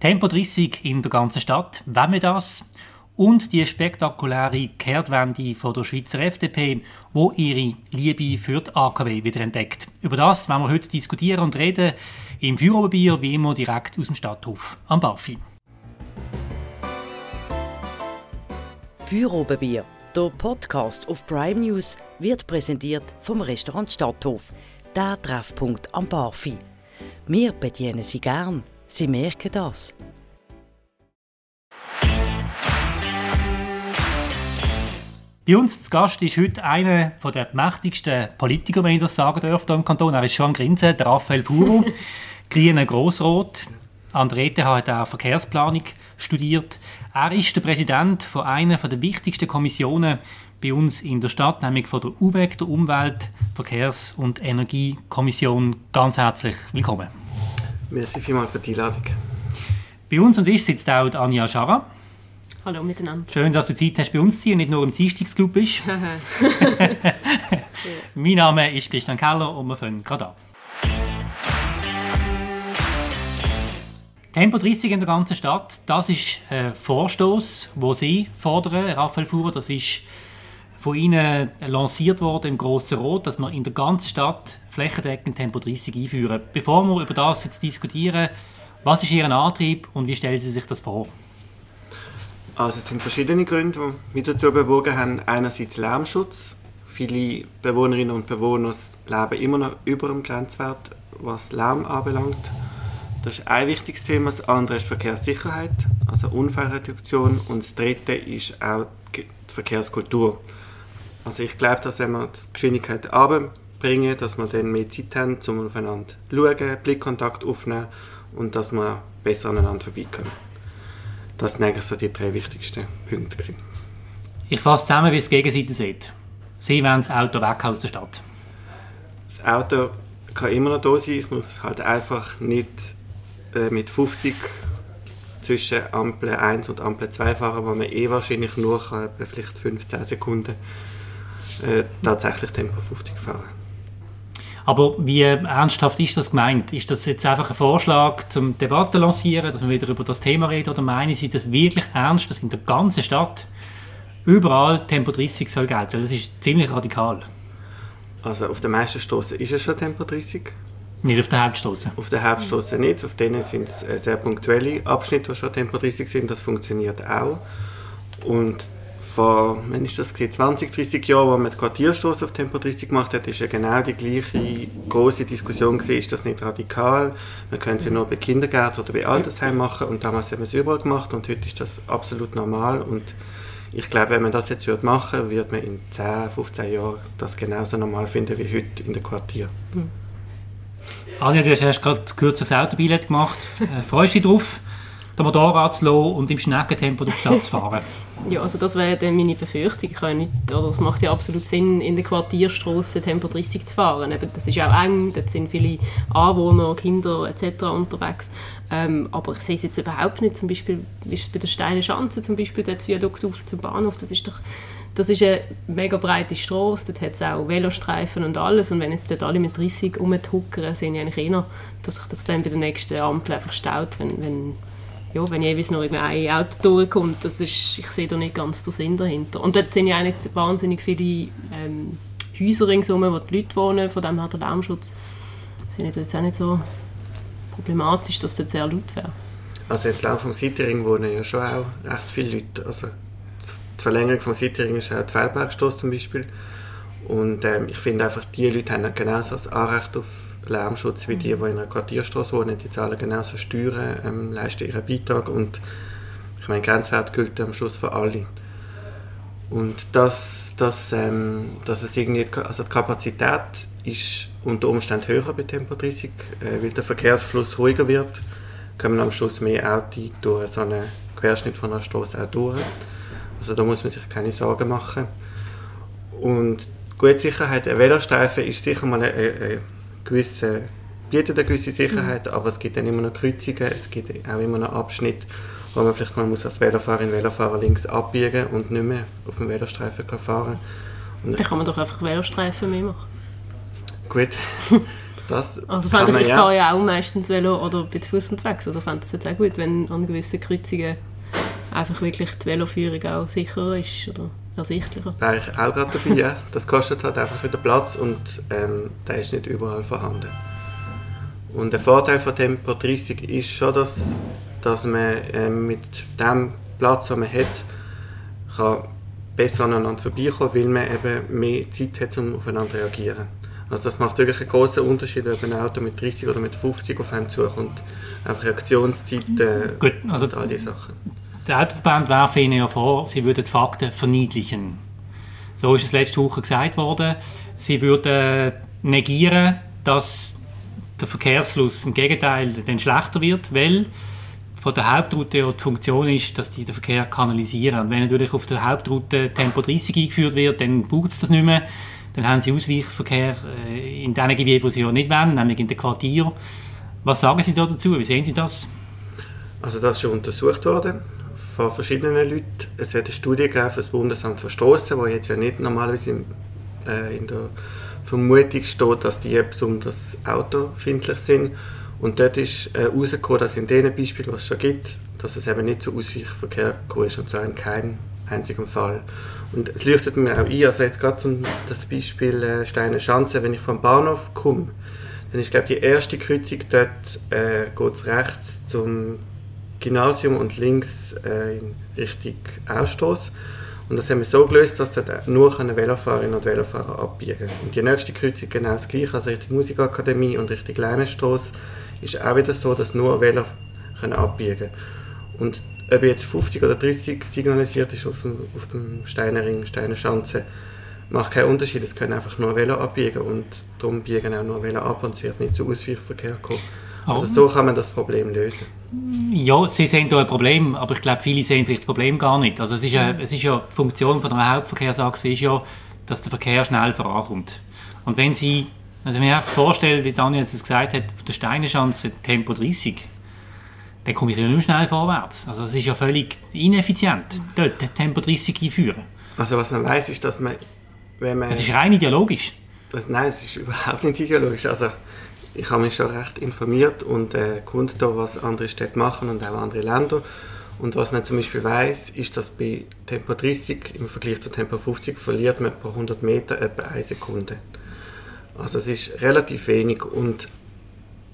Tempo 30 in der ganzen Stadt, wenn wir das? Und die spektakuläre Kehrtwende von der Schweizer FDP, wo ihre Liebe für die AKW wieder entdeckt. Über das werden wir heute diskutieren und reden im Führeroberbier, wie immer direkt aus dem Stadthof am Barfi. Führeroberbier, der Podcast auf Prime News, wird präsentiert vom Restaurant Stadthof, der Treffpunkt am Barfi. Wir bedienen Sie gern. Sie merken das. Bei uns zu Gast ist heute einer der mächtigsten Politiker, wenn ich das sagen darf, hier im Kanton. Er ist schon am Grinsen, der Raphael Furo, grüner Grossrot. An der ETH hat er Verkehrsplanung studiert. Er ist der Präsident von einer der wichtigsten Kommissionen bei uns in der Stadt, nämlich von der UWEG, der Umwelt-, Verkehrs- und Energiekommission. Ganz herzlich willkommen. Merci vielmals für die Einladung. Bei uns und ich sitzt auch Anja Schara. Hallo miteinander. Schön, dass du Zeit hast, bei uns zu sein und nicht nur im Dienstagsclub bist. mein Name ist Christian Keller und wir fangen gerade an. Tempo 30 in der ganzen Stadt, das ist ein Vorstoß, wo Sie fordern, Raphael Fuhrer, das ist von Ihnen lanciert worden im Grossen Rot, dass wir in der ganzen Stadt flächendeckend Tempo 30 einführen. Bevor wir über das jetzt diskutieren, was ist Ihr Antrieb und wie stellen Sie sich das vor? Also es sind verschiedene Gründe, die mich dazu bewogen haben. Einerseits Lärmschutz. Viele Bewohnerinnen und Bewohner leben immer noch über dem Grenzwert, was Lärm anbelangt. Das ist ein wichtiges Thema. Das andere ist Verkehrssicherheit, also Unfallreduktion. Und das dritte ist auch die Verkehrskultur. Also ich glaube, dass wenn wir die Geschwindigkeit runterbringen, dass wir dann mehr Zeit haben, um aufeinander zu schauen, Blickkontakt aufnehmen und dass wir besser aneinander vorbeikommen. Das sind eigentlich so die drei wichtigsten Punkte. Gewesen. Ich fasse zusammen, wie es die Gegenseite sieht. Sie wollen das Auto weg aus der Stadt. Das Auto kann immer noch da sein, es muss halt einfach nicht äh, mit 50 zwischen Ampel 1 und Ampel 2 fahren, wo man eh wahrscheinlich nur kann, vielleicht 15 Sekunden äh, tatsächlich Tempo 50 fahren. Aber wie ernsthaft ist das gemeint? Ist das jetzt einfach ein Vorschlag zum Debatte lancieren, dass wir wieder über das Thema reden, oder meinen Sie das wirklich ernst, dass in der ganzen Stadt überall Tempo 30 soll gelten? Das ist ziemlich radikal. Also auf den meisten Straßen ist es schon Tempo 30. Nicht auf der Hauptstraße? Auf der Hauptstraße nicht. Auf denen sind es äh, sehr punktuelle Abschnitte, die schon Tempo 30 sind. Das funktioniert auch. Und vor, wenn ist das 20, 30 Jahren, als man die Quartierstraße auf Tempo 30 gemacht hat, ist ja genau die gleiche große Diskussion gewesen, ist das nicht radikal? Man könnte sie nur bei Kindergärten oder bei Altersheimen machen und damals haben wir es überall gemacht und heute ist das absolut normal und ich glaube, wenn man das jetzt würde machen würde, man in 10, 15 Jahren das genauso normal finden wie heute in den Quartier. Mhm. Anja, du hast gerade kürzlich das Autobillett gemacht. Äh, freust du dich darauf, den Motorrad zu lassen und im Schneckentempo durch die Stadt zu fahren? ja, also das wäre dann meine Befürchtung. Ich nicht, oder es macht ja absolut Sinn, in der Quartierstraße Tempo 30 zu fahren. Eben, das ist auch eng, dort sind viele Anwohner, Kinder etc. unterwegs. Ähm, aber ich sehe es jetzt überhaupt nicht. Zum Beispiel ist es bei der Steilen Schanze zum Beispiel der Viadukt auf zum Bahnhof. Das ist doch das ist eine mega breite Straße, dort hat es auch Velostreifen und alles. Und wenn jetzt dort alle mit 30 rumtuckern, sehe ich eigentlich eher, dass sich das dann bei der nächsten Ampel einfach staut, wenn, wenn, ja, wenn jeweils noch ein Auto durchkommt. Das ist, ich sehe da nicht ganz den Sinn dahinter. Und dort sind ja nicht wahnsinnig viele ähm, Häuser ringsherum, wo die Leute wohnen, von dem hat der Lärmschutz sind jetzt auch nicht so problematisch, dass das sehr laut wäre. Also entlang vom Cityring wohnen ja schon auch recht viele Leute. Also die Verlängerung vom Cityring ist auch die Feldbergstrasse zum Beispiel. Und ähm, ich finde einfach, die Leute haben genauso ein Anrecht auf Lärmschutz wie die, die in einer Quartierstraße wohnen. Die zahlen genauso Steuern, ähm, leisten ihren Beitrag und ich meine, Grenzwert gilt am Schluss für alle. Und das, das, ähm, dass es irgendwie, also die Kapazität ist unter Umständen höher bei Tempo 30, äh, weil der Verkehrsfluss ruhiger wird, kommen am Schluss mehr Autos durch so einen Querschnitt von einer Straße auch durch. Also da muss man sich keine Sorgen machen. Und gute Sicherheit, ein Velostreifen ist sicher mal eine, eine gewisse, bietet eine gewisse Sicherheit, mhm. aber es gibt dann immer noch Kreuzungen, es gibt auch immer noch Abschnitte, wo man vielleicht mal muss als Velofahrerin, Velofahrer links abbiegen und nicht mehr auf dem Velostreifen kann fahren kann. Dann kann man doch einfach Velostreifen mehr machen. Gut, Das Also man ich, ich ja. fahre ja auch meistens Velo oder bin zu Fuß unterwegs. Also fände es jetzt auch gut, wenn an gewissen Kreuzungen einfach wirklich die Veloführung auch sicherer ist oder ersichtlicher. wäre ich auch gerade dabei, ja. Das kostet halt einfach wieder Platz und ähm, der ist nicht überall vorhanden. Und der Vorteil von Tempo 30 ist schon, dass, dass man ähm, mit dem Platz, den man hat, kann besser aneinander vorbeikommen, weil man eben mehr Zeit hat, um aufeinander zu reagieren. Also das macht wirklich einen großen Unterschied, ob ein Auto mit 30 oder mit 50 auf einem zukommt. Einfach Reaktionszeit äh, Gut, also- und all diese Sachen. Der Autoverband werfen Ihnen ja vor, Sie würden die Fakten verniedlichen. So ist es letzte Woche gesagt worden. Sie würden negieren, dass der Verkehrsfluss im Gegenteil dann schlechter wird, weil von der Hauptroute ja die Funktion ist, dass die den Verkehr kanalisieren. Und wenn natürlich auf der Hauptroute Tempo 30 eingeführt wird, dann braucht es das nicht mehr. Dann haben Sie Ausweichverkehr äh, in den Gebieten, wo Sie ja nicht wollen, nämlich in den Quartieren. Was sagen Sie da dazu? Wie sehen Sie das? Also das ist schon untersucht worden von verschiedenen Leuten. Es hat eine Studie gegeben für das Bundesamt für Strassen, wo jetzt ja nicht normalerweise in, äh, in der Vermutung steht, dass die besonders autofindlich sind. Und dort ist äh, herausgekommen, dass in den Beispielen, was es schon gibt, dass es eben nicht zu Ausweichverkehr gekommen ist, und zwar in keinem einzigen Fall. Und es leuchtet mir auch ein, also jetzt gerade zum das Beispiel äh, Steine Schanze, wenn ich vom Bahnhof komme, dann ist glaube die erste Kreuzung dort, äh, geht rechts zum Gymnasium und links äh, in Richtung Ausstoß. Und das haben wir so gelöst, dass dort nur Velofahrerinnen und Velofahrer abbiegen können. Und die nächste Kreuzung genau das gleiche, also Richtung Musikakademie und Richtung Leinenstrasse, ist auch wieder so, dass nur Velo können abbiegen können. Und ob jetzt 50 oder 30 signalisiert ist auf dem, auf dem Steinerring, Steinerschanze, macht keinen Unterschied. Es können einfach nur Velo abbiegen und darum biegen auch nur Velo ab und es wird nicht zu Ausweichverkehr kommen. Also so kann man das Problem lösen. Ja, sie sehen da ein Problem, aber ich glaube, viele sehen vielleicht das Problem gar nicht. Also es ist ja, es ist ja die Funktion von einer Hauptverkehrsachse ist ja, dass der Verkehr schnell vorankommt. Und wenn Sie, also wenn ich mir vorstelle, wie Daniel jetzt gesagt hat, auf der Steineschanze Tempo 30, dann komme ich ja nicht mehr schnell vorwärts. Also es ist ja völlig ineffizient, dort Tempo 30 einführen. Also was man weiß, ist, dass man, wenn man... Das ist rein ideologisch. Das, nein, es ist überhaupt nicht ideologisch. Also, ich habe mich schon recht informiert und äh, was andere Städte machen und auch andere Länder. Und was man zum Beispiel weiß, ist, dass bei Tempo 30 im Vergleich zu Tempo 50 verliert man pro 100 Meter etwa eine Sekunde. Also es ist relativ wenig und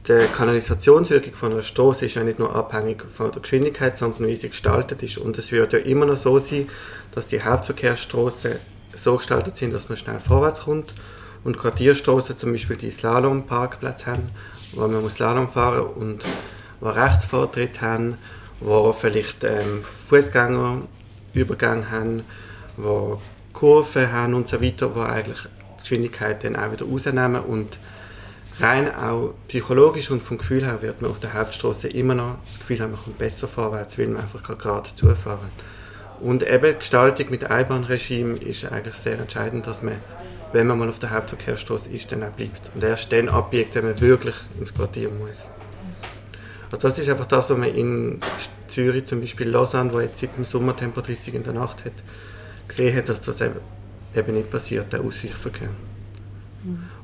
die Kanalisationswirkung von einer Straße ist ja nicht nur abhängig von der Geschwindigkeit, sondern wie sie gestaltet ist. Und es wird ja immer noch so sein, dass die Hauptverkehrsstraßen so gestaltet sind, dass man schnell vorwärts kommt und Quartierstraßen zum Beispiel die Slalomparkplätze haben, wo man muss Slalom fahren und wo Rechtsvortritt haben, wo vielleicht ähm, Fußgängerübergänge haben, wo Kurven haben und so weiter, wo eigentlich die Geschwindigkeit dann auch wieder rausnehmen und rein auch psychologisch und vom Gefühl her wird man auf der Hauptstraße immer noch das Gefühl haben, man kommt besser vorwärts, weil man einfach gerade zufahren Und eben Gestaltung mit Einbahnregime ist eigentlich sehr entscheidend, dass man, wenn man mal auf der Hauptverkehrsstraße ist, dann auch bleibt. Und erst dann abbiegt, wenn man wirklich ins Quartier muss. Also das ist einfach das, was man in Zürich, zum Beispiel Lausanne, wo jetzt seit dem Sommer Tempo 30 in der Nacht hat, gesehen hat, dass das eben, nicht passiert, der Ausweichverkehr.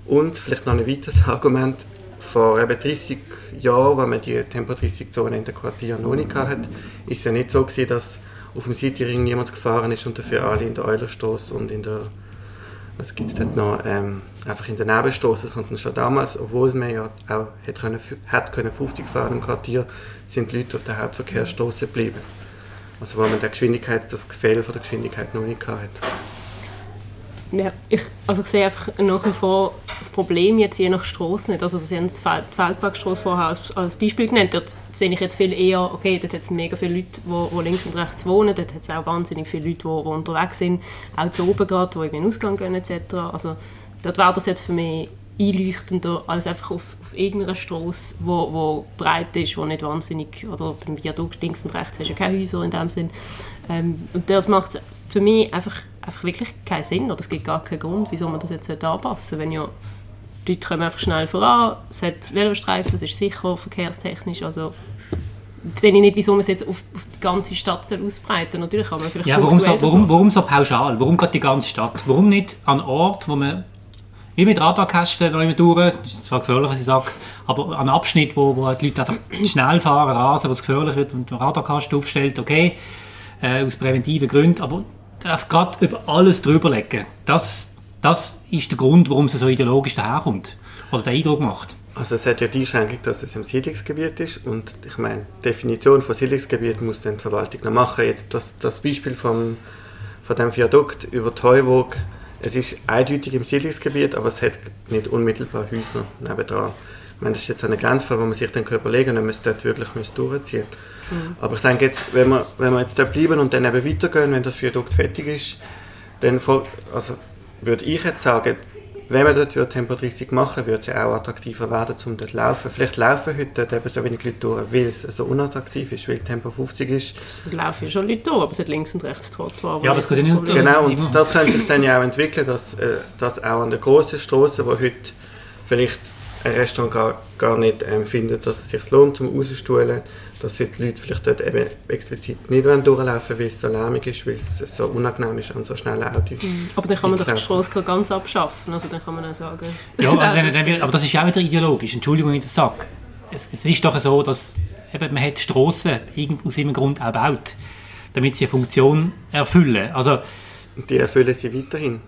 Und vielleicht noch ein weiteres Argument, vor eben 30 Jahren, als man die Tempo 30 Zone in den Quartieren noch nicht hatte, ist es ja nicht so gewesen, dass auf dem Cityring niemand gefahren ist und dafür alle in der Eulerstraße und in der was gibt es dort noch, ähm, einfach in der Nebenstraße, sondern schon damals, obwohl man ja auch hätte können, hätte können 50 fahren im Quartier, sind die Leute auf der Hauptverkehrsstraße geblieben. Also weil man der Geschwindigkeit, das Gefälle von der Geschwindigkeit noch nicht hatte. Ja, ich, also ich sehe einfach nach wie vor das Problem jetzt je nach Straße nicht. Also Sie haben die Feld- die Feldbergstraße vorher als, als Beispiel genannt. Dort sehe ich jetzt viel eher, okay, dort hat es mega viele Leute, die, links und rechts wohnen. Dort hat es auch wahnsinnig viele Leute, die, die unterwegs sind. Auch zu oben gerade, die in den Ausgang gehen etc. Also dort wäre das jetzt für mich einleuchtender als einfach auf, auf irgendeiner Straße, wo, wo breit ist, wo nicht wahnsinnig, oder beim Viadukt links und rechts hast du ja keine Häuser in dem Sinn. Ähm, und dort macht es für mich einfach, einfach wirklich keinen Sinn, oder es gibt gar keinen Grund, wieso man das jetzt anpassen sollte, wenn ja die Leute kommen einfach schnell voran, es hat Velostreifen, es ist sicher, verkehrstechnisch, also sehe ich nicht, wieso man es jetzt auf, auf die ganze Stadt soll ausbreiten soll. Natürlich kann man vielleicht Ja, warum so, warum, warum so pauschal? Warum gerade die ganze Stadt? Warum nicht an Ort, wo man wie mit Radarkästen noch immer durch, das ist zwar gefährlich, was ich sage, aber an Abschnitt, wo, wo die Leute einfach schnell fahren, rasen, was gefährlich wird und den Radarkasten aufstellt, okay, äh, aus präventiven Gründen, aber gerade über alles drüber legen, das, das ist der Grund, warum es so ideologisch daherkommt oder den Eindruck macht. Also es hat ja die Einschränkung, dass es im Siedlungsgebiet ist und ich meine, die Definition von Siedlungsgebiet muss dann die Verwaltung noch machen. Jetzt das, das Beispiel vom, von dem Viadukt über die Heuwog, es ist eindeutig im Siedlungsgebiet, aber es hat nicht unmittelbar Häuser nebendran. Ich meine, das ist jetzt ein Grenzfall, wo man sich dann überlegen kann, ob man es dort wirklich durchziehen muss. Mhm. Aber ich denke jetzt, wenn wir, wenn wir jetzt da bleiben und dann eben weitergehen, wenn das Viadukt fertig ist, dann also, würde ich jetzt sagen, wenn man dort Tempo 30 machen würde, es ja auch attraktiver werden, um dort zu laufen. Vielleicht laufen heute dort eben so wenig Leute durch, weil es so unattraktiv ist, weil Tempo 50 ist. Es laufen schon Leute durch, aber es hat links und rechts Trottoir. Ja, aber es geht nicht Genau, und das könnte sich dann ja auch entwickeln, dass, äh, dass auch an den grossen Strassen, wo heute vielleicht ein Restaurant gar, gar nicht ähm, findet, dass es sich lohnt, zum rauszustuhlen, dass die Leute vielleicht dort eben explizit nicht durchlaufen weil es so lärmig ist, weil es so unangenehm ist an so schnellen Autos. Mhm. Aber dann kann man doch die Straße ganz abschaffen, also dann kann man auch sagen... Ja, also dann, dann, aber das ist auch wieder ideologisch, Entschuldigung, wenn ich das sage. Es, es ist doch so, dass eben, man hat Strassen aus irgendeinem Grund auch baut, damit sie eine Funktion erfüllen. Also, die erfüllen sie weiterhin.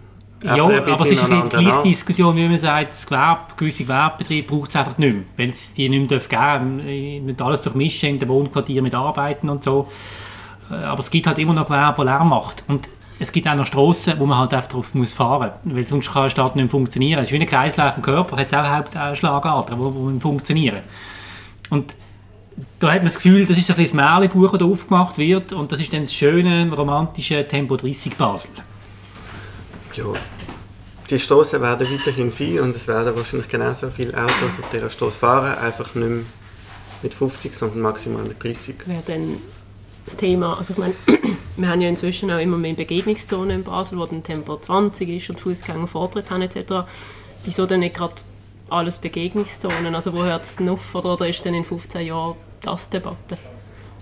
Ja, aber es ist eine gleiche Diskussion, wie man sagt, das Gewerbe, gewisse Gewerbebetriebe braucht es einfach nicht mehr, weil es die nicht mehr geben darf. Nicht alles durchmischen in den Wohnquartier mit Arbeiten und so. Äh, aber es gibt halt immer noch Gewerbe, das Lärm macht. Und es gibt auch noch Strassen, wo man halt einfach drauf muss fahren muss, weil sonst kann eine Stadt nicht mehr funktionieren. Es ist wie ein Kreislauf im Körper, hat es auch Hauptschlagadern, die funktionieren. Und da hat man das Gefühl, das ist ein bisschen das Märchenbuch, das da aufgemacht wird und das ist dann das schöne, romantische Tempo 30 Basel. Ja, die Straßen werden weiterhin sein und es werden wahrscheinlich genauso viele Autos auf dieser Straße fahren, einfach nicht mehr mit 50, sondern maximal mit 30. Wäre dann das Thema, also ich meine, wir haben ja inzwischen auch immer mehr Begegnungszonen in Basel, wo dann Tempo 20 ist und Fußgänger Vortritt haben etc. Wieso dann nicht gerade alles Begegnungszonen? Also wo hört es denn auf oder, oder ist dann in 15 Jahren das Debatte?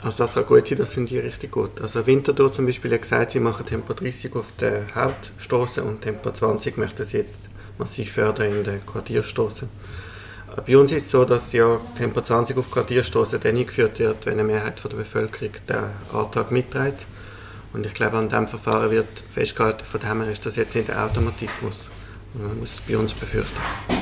Also das kann gut sein, das finde ich richtig gut. Also Winterthur zum Beispiel hat gesagt, sie machen Tempo 30 auf der Hauptstraße und Tempo 20 möchten sie jetzt massiv fördern in der Quartierstraße. Bei uns ist es so, dass ja Tempo 20 auf Quartierstraße dann eingeführt wird, wenn eine Mehrheit der Bevölkerung den Antrag mitträgt. Und ich glaube, an diesem Verfahren wird festgehalten, von dem her ist das jetzt nicht ein Automatismus. Man muss es bei uns befürchten.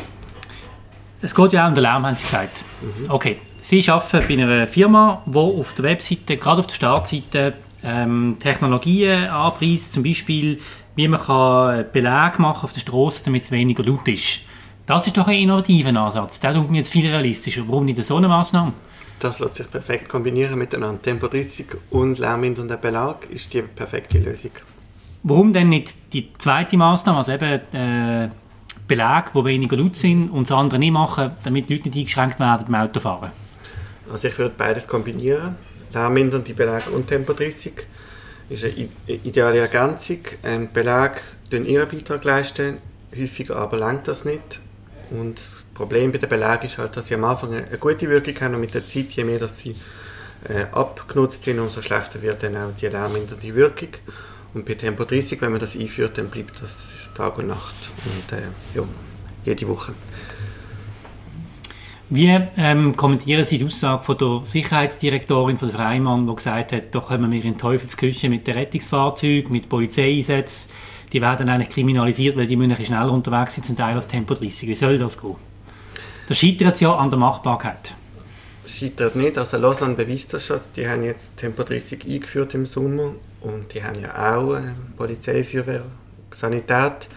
Es geht ja auch um den Lärm, haben Sie gesagt. Mhm. Okay, Sie arbeiten bei einer Firma, die auf der Webseite, gerade auf der Startseite, ähm, Technologien anpreist, zum Beispiel, wie man kann Beleg machen auf der Straße, damit es weniger laut ist. Das ist doch ein innovativer Ansatz. Der tut mir jetzt viel realistischer. Warum nicht so eine Maßnahme? Das lässt sich perfekt kombinieren miteinander. Tempo 30 und lärmmindernder Belag ist die perfekte Lösung. Warum denn nicht die zweite Maßnahme, also eben äh, Belag, die weniger laut sind und das andere nicht machen, damit die Leute nicht eingeschränkt werden beim Autofahren? Also ich würde beides kombinieren. Lärmmindernde Belag und Tempo 30 ist eine ideale Ergänzung. Ähm, Belag leisten ihren Beitrag, leisten, häufiger aber langt das nicht. Und das Problem bei den Belägen ist halt, dass sie am Anfang eine gute Wirkung haben und mit der Zeit, je mehr dass sie äh, abgenutzt sind, umso schlechter wird dann auch die lärmmindernde Wirkung. Und bei Tempo 30, wenn man das einführt, dann bleibt das Tag und Nacht und äh, ja, jede Woche. Wie ähm, kommentieren Sie die Aussage von der Sicherheitsdirektorin von der Freimann, die gesagt hat, doch kommen wir in Teufelsküche mit den Rettungsfahrzeugen, mit Polizeieinsätzen, die werden eigentlich kriminalisiert, weil die müssen schneller unterwegs sind, zum Teil als Tempo 30. Wie soll das gehen? Das scheitert ja an der Machbarkeit. Das scheitert nicht. Also Lausanne beweist das schon. Die haben jetzt Tempo 30 eingeführt im Sommer und die haben ja auch äh, Polizei, Feuerwehr, Sanität.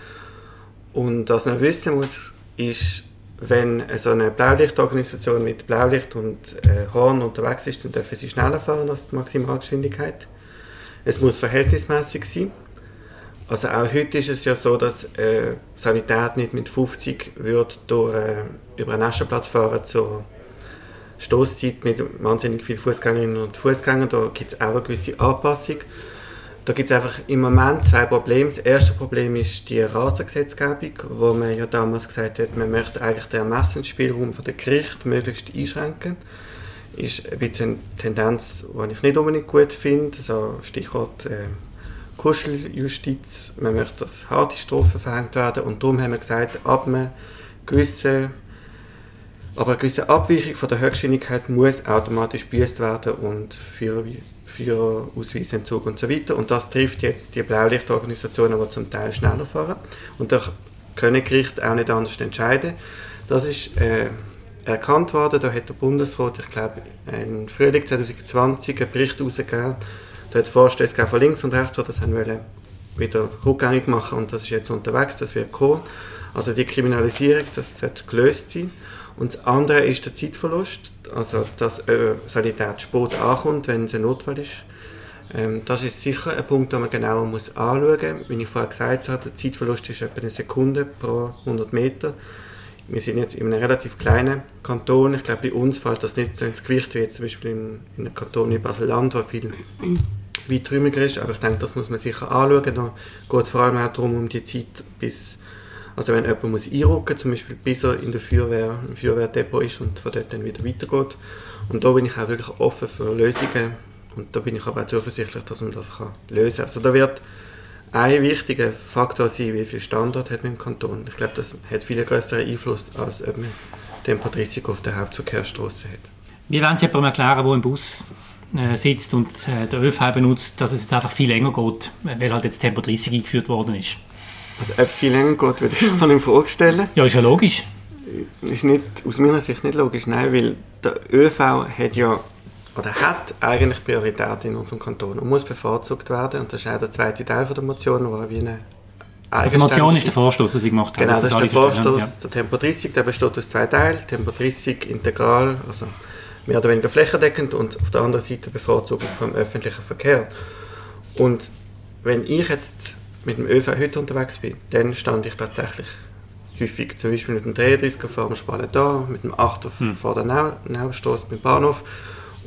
Und was man wissen muss, ist, wenn so eine Blaulichtorganisation mit Blaulicht und äh, Horn unterwegs ist, dann dürfen sie schneller fahren als die Maximalgeschwindigkeit. Es muss verhältnismäßig sein. Also auch heute ist es ja so, dass äh, Sanität nicht mit 50 wird durch, äh, über einen Aschenplatz fahren zur Stoßzeit mit wahnsinnig vielen Fußgängerinnen und Fußgängern. Da gibt es auch eine gewisse Anpassung. Da gibt es einfach im Moment zwei Probleme. Das erste Problem ist die Rasengesetzgebung, wo man ja damals gesagt hat, man möchte eigentlich den Ermessensspielraum der Gerichte möglichst einschränken. Ist ein bisschen eine Tendenz, die ich nicht unbedingt gut finde. So Stichwort äh, Kuscheljustiz, man möchte, dass harte Strafen verhängt werden und darum haben wir gesagt, ab einem gewissen aber eine gewisse Abweichung von der Höchstgeschwindigkeit muss automatisch büßt werden und Führer, Führerausweisentzug und so weiter. Und das trifft jetzt die Blaulichtorganisationen, die zum Teil schneller fahren. Und da können Gerichte auch nicht anders entscheiden. Das ist äh, erkannt worden. Da hat der Bundesrat, ich glaube, im Frühling 2020 einen Bericht herausgegeben. Da hat es Vorstöße von links und rechts, die das haben wollen, wieder rückgängig machen und das ist jetzt unterwegs, das wird kommen. Also die Kriminalisierung, das sollte gelöst sein. Und das andere ist der Zeitverlust, also dass äh, Sanität spät ankommt, wenn es ein Notfall ist. Ähm, das ist sicher ein Punkt, den man genauer muss anschauen muss. Wie ich vorher gesagt habe, der Zeitverlust ist etwa eine Sekunde pro 100 Meter. Wir sind jetzt in einem relativ kleinen Kanton. Ich glaube, bei uns fällt das nicht so ins Gewicht wie jetzt zum Beispiel in, in einem Kanton wie Basel-Land, wo viel weiträumiger ist. Aber ich denke, das muss man sicher anschauen. Da geht es vor allem auch darum, um die Zeit bis also wenn jemand muss einrücken, zum Beispiel bis er in der Feuerwehr, im Feuerwehrdepot ist und von dort dann wieder weitergeht. Und da bin ich auch wirklich offen für Lösungen und da bin ich aber auch zuversichtlich, dass man das kann lösen kann. Also da wird ein wichtiger Faktor sein, wie viel Standort hat man im Kanton. Ich glaube, das hat viel größeren Einfluss, als ob man Tempo 30 auf der Hauptverkehrsstraße hat. Wie wollen Sie jemandem erklären, der im Bus äh, sitzt und äh, den ÖV benutzt, dass es jetzt einfach viel länger geht, weil halt jetzt Tempo 30 eingeführt worden ist? Also ob es viel länger geht, würde ich mir vorstellen. Ja, ist ja logisch. Ist nicht, aus meiner Sicht nicht logisch, nein, weil der ÖV hat ja oder hat eigentlich Priorität in unserem Kanton und muss bevorzugt werden. Und das ist auch der zweite Teil von der Motion, wo wie eine also Motion ist der Vorstoß, den Sie gemacht haben. Genau, das, das ist der Vorstoß. Ja. Der Tempo 30, der besteht aus zwei Teilen. Tempo 30 integral, also mehr oder weniger flächendeckend und auf der anderen Seite Bevorzugung vom öffentlichen Verkehr. Und wenn ich jetzt mit dem ÖV heute unterwegs bin, dann stand ich tatsächlich häufig zum Beispiel mit dem 33er vor dem Spalen da, mit dem 8er hm. vor der Nau Naustrasse dem Bahnhof.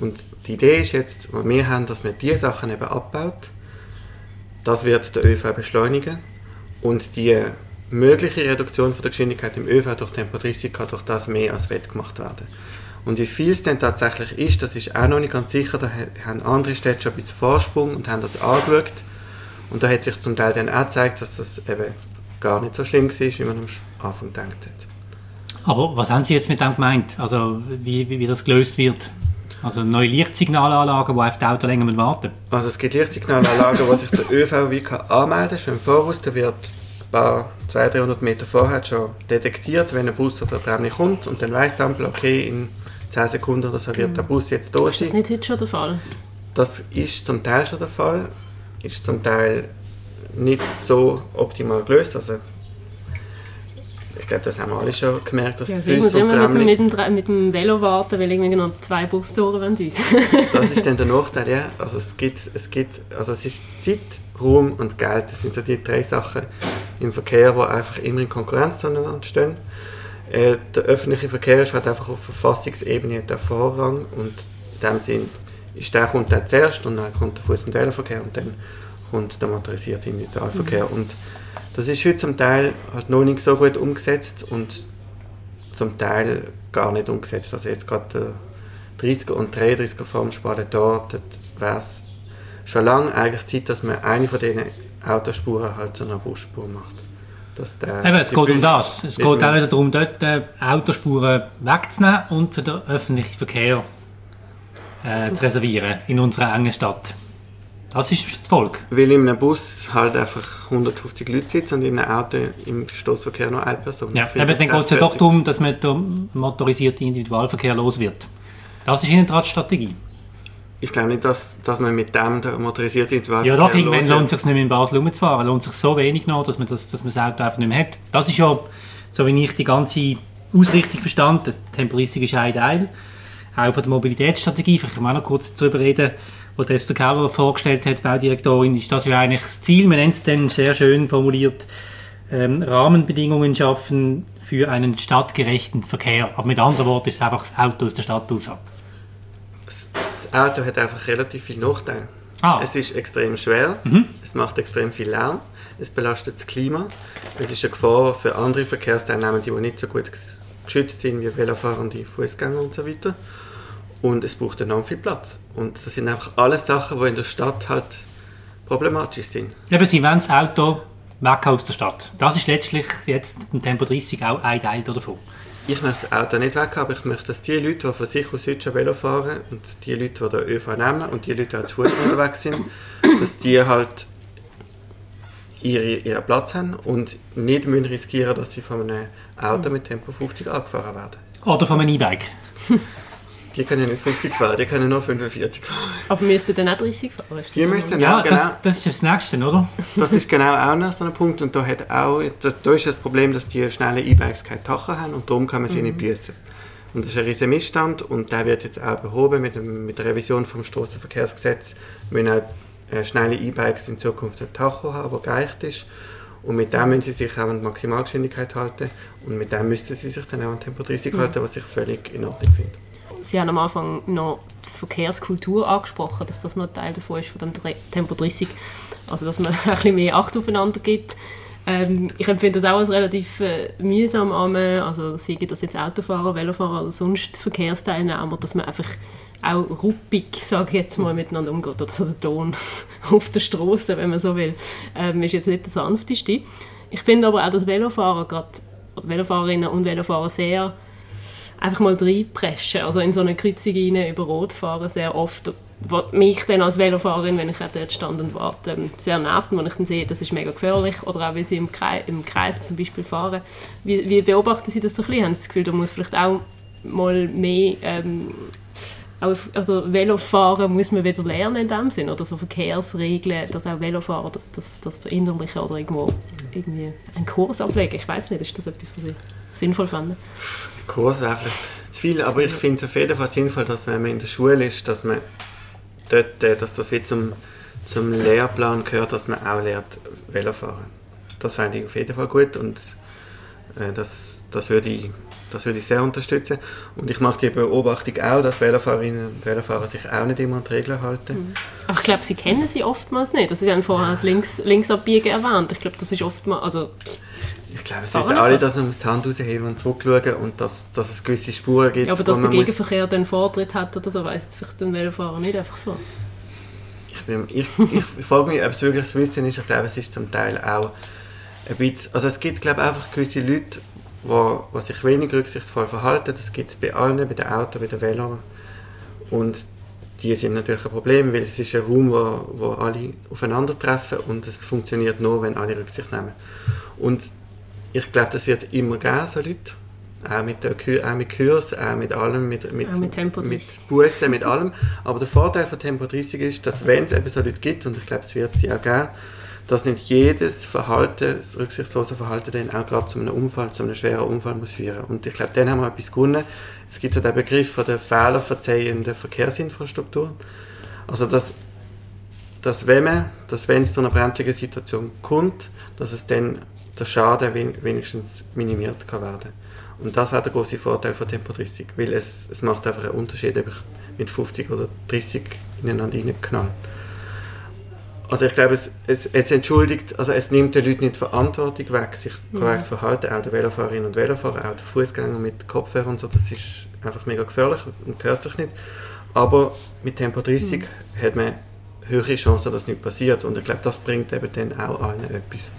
Und die Idee ist jetzt, was wir haben, dass man diese Sachen eben abbaut. Das wird der ÖV beschleunigen und die mögliche Reduktion von der Geschwindigkeit im ÖV durch Tempo 30 kann durch das mehr als wettgemacht werden. Und wie viel es denn tatsächlich ist, das ist auch noch nicht ganz sicher. Da haben andere Städte schon ein bisschen Vorsprung und haben das angeschaut. Und da hat sich zum Teil dann auch gezeigt, dass das eben gar nicht so schlimm war, wie man am Anfang gedacht hat. Aber was haben Sie jetzt mit dem gemeint? Also wie, wie, wie das gelöst wird? Also neue Lichtsignalanlagen, wo auf die Auto länger warten Also es gibt Lichtsignalanlagen, wo sich der ÖV wie kann anmelden schon im Voraus. Da wird ein paar 200, 300 Meter vorher schon detektiert, wenn ein Bus oder Tram nicht kommt. Und dann weiss die Ampel, okay, in 10 Sekunden oder so wird der Bus jetzt da sein. Ist das nicht heute schon der Fall? Das ist zum Teil schon der Fall ist zum Teil nicht so optimal gelöst. Also, ich glaube, das haben wir alle schon gemerkt, dass ja, also ich muss immer mit, mit, dem, mit dem Velo warten, weil irgendwie noch zwei Bustoren wollen uns. das ist dann der Nachteil, ja. Also es gibt, es gibt, also es ist Zeit, Raum und Geld. Das sind so die drei Sachen im Verkehr, die einfach immer in Konkurrenz zueinander stehen. Äh, der öffentliche Verkehr ist halt einfach auf Verfassungsebene der Vorrang und in dem Sinn ist der kommt dann zuerst und dann kommt der Fuß- und dann kommt der motorisierte Individualverkehr. Mhm. Und das ist heute zum Teil halt noch nicht so gut umgesetzt und zum Teil gar nicht umgesetzt. Also jetzt gerade der 30er und 33er Formspale da, dort wäre es schon lange eigentlich Zeit, dass man eine von diesen Autospuren halt zu einer Busspur macht. Dass der, Eben, es geht Bus um das. Es geht auch wieder darum, dort äh, Autospuren wegzunehmen und für den öffentlichen Verkehr äh, zu reservieren in unserer engen Stadt. Das ist die Folge. Weil in einem Bus halt einfach 150 Leute sitzen und in einem Auto im Stoßverkehr nur eine Person. Ja, aber dann geht es ja doch darum, dass man den motorisierten Individualverkehr los wird. Das ist Ihnen die Strategie. Ich glaube nicht, dass, dass man mit dem den motorisierten Individualverkehr Ja doch, irgendwann lohnt es sich nicht mehr in Basel rumzufahren. Lohnt sich so wenig noch, dass man das, dass man das Auto einfach nicht mehr hat. Das ist ja, so wie ich die ganze Ausrichtung verstand, das Temporisierung ist ein Teil auch von der Mobilitätsstrategie, vielleicht können wir auch noch kurz darüber reden, wo Esther Keller vorgestellt hat, Baudirektorin, ist das ja eigentlich das Ziel, man nennt es dann sehr schön formuliert, ähm, Rahmenbedingungen schaffen für einen stadtgerechten Verkehr. Aber mit anderen Worten ist es einfach das Auto aus der Stadt raus. Das Auto hat einfach relativ viel Nachteile. Ah. Es ist extrem schwer, mhm. es macht extrem viel Lärm, es belastet das Klima, es ist eine Gefahr für andere Verkehrsteilnehmer, die nicht so gut geschützt sind wie Velofahrende, Fußgänger und so weiter und es braucht enorm viel Platz. Und das sind einfach alles Sachen, die in der Stadt halt problematisch sind. Eben, sie wollen das Auto weg aus der Stadt. Das ist letztlich jetzt im Tempo 30 auch ein Teil davon. Ich möchte das Auto nicht weg, aber ich möchte, dass die Leute, die von sich aus heute schon Velo fahren und die Leute, die den ÖV nehmen und die Leute, die zu Fuß unterwegs sind, dass die halt ihre, ihren Platz haben und nicht müssen riskieren dass sie von einem Auto mit Tempo 50 angefahren werden. Oder von einem E-Bike. Die können nicht 50 fahren, die können nur 45 fahren. Aber müssten dann auch 30 fahren? Ist das Die müssten Ja, auch, genau. das, das ist das Nächste, oder? Das ist genau auch noch so ein Punkt. Und da, hat auch, da, da ist das Problem, dass die schnellen E-Bikes keine Tacho haben und darum kann man sie nicht büßen. Und das ist ein riesen Missstand und der wird jetzt auch behoben mit, dem, mit der Revision vom Straßenverkehrsgesetz. Wir müssen auch äh, schnelle E-Bikes in Zukunft ein Tacho haben, der geeicht ist. Und mit dem müssen sie sich auch an die Maximalgeschwindigkeit halten. Und mit dem müssten sie sich dann auch an Tempo 30 halten, was ich völlig in Ordnung finde. Sie haben am Anfang noch die Verkehrskultur angesprochen, dass das noch Teil davon ist, von dem Tempo 30. Also, dass man ein bisschen mehr Acht aufeinander gibt. Ähm, ich empfinde das auch als relativ äh, mühsam an, also sei das jetzt Autofahrer, Velofahrer oder sonst Verkehrsteilnehmer, dass man einfach auch ruppig, sage ich jetzt mal, miteinander umgeht. Oder so der Ton auf der Straße, wenn man so will, ähm, ist jetzt nicht der sanfteste. Ich finde aber auch, dass Velofahrer, gerade Velofahrerinnen und Velofahrer sehr einfach mal reinpreschen, also in so eine Kreuzung rein, über Rot fahren, sehr oft, was mich dann als Velofahrerin, wenn ich auch dort stand und warte, ähm, sehr nervt, wenn ich dann sehe, das ist mega gefährlich, oder auch wie sie im Kreis, im Kreis zum Beispiel fahren. Wie, wie beobachten Sie das so ein bisschen? Haben Sie das Gefühl, da muss vielleicht auch mal mehr, ähm, also Velofahren muss man wieder lernen in dem Sinn, oder so Verkehrsregeln, dass auch Velofahrer das, das, das verinnerlichen oder irgendwo irgendwie einen Kurs ablegen. Ich weiß nicht, ist das etwas, was Sie sinnvoll fanden? Kurs wäre vielleicht zu viel, aber ich finde es auf jeden Fall sinnvoll, dass wenn man in der Schule ist, dass man dort, äh, dass das wie zum, zum Lehrplan gehört, dass man auch lernt Velofahren. Das fände ich auf jeden Fall gut und äh, das, das würde ich das würde ich sehr unterstützen. Und ich mache die Beobachtung auch, dass Velofahrerinnen und Velofahrer sich auch nicht immer an die Regeln halten. Aber ich glaube, sie kennen sie oftmals nicht. Also sie haben vorher das Links, Linksabbiegen erwähnt. Ich glaube, das ist oftmals, also Ich glaube, es wissen alle, einfach. dass man die Hand rausheben und zurückschauen und dass, dass es gewisse Spuren gibt. ja, aber dass wo der man muss- Gegenverkehr dann Vortritt hat oder so, weiss vielleicht ein Velofahrer nicht einfach so. Ich, bin- ich, ich frage mich, ob es wirklich das Wissen ist. Ich glaube, es ist zum Teil auch ein bisschen... Also es gibt, glaube ich, einfach gewisse Leute, die, die sich wenig rücksichtsvoll verhalten. Das gibt es bei allen, bei den Autos, bei den Velos. Und die sind natürlich ein Problem, weil es ist ein Raum, wo, wo alle aufeinandertreffen und es funktioniert nur, wenn alle Rücksicht nehmen. Und ich glaube, das wird es immer geben, so Leute. Auch mit, der, auch mit Kurs, auch mit allem, mit, mit, Auch mit Tempo 30. mit Bussen, mit allem. Aber der Vorteil von Tempo 30 ist, dass wenn es eben so Leute gibt, und ich glaube, es wird es die auch geben, dass nicht jedes Verhalten, das rücksichtslose Verhalten dann auch gerade zu einem Unfall, zu einem schweren Unfall muss führen. Und ich glaube, dann haben wir etwas gewonnen. Es gibt so den Begriff von der fehlerverzeihenden Verkehrsinfrastruktur. Also, dass, dass wenn man, dass wenn es zu einer brenzligen Situation kommt, dass es dann der Schaden wen, wenigstens minimiert kann werden. Und das wäre der große Vorteil von Tempo 30, weil es, es macht einfach einen Unterschied, ob ich mit 50 oder 30 ineinander reinknall. Also ich glaube, es, es, es entschuldigt, also es nimmt den Leuten nicht die Verantwortung weg, sich korrekt zu verhalten, auch der Velofahrerinnen und Velofahrer, auch der Fußgänger mit Kopfhörer und so, das ist einfach mega gefährlich und gehört sich nicht. Aber mit Tempo 30 hat man höhere Chancen, dass nichts passiert und ich glaube, das bringt eben dann auch allen etwas.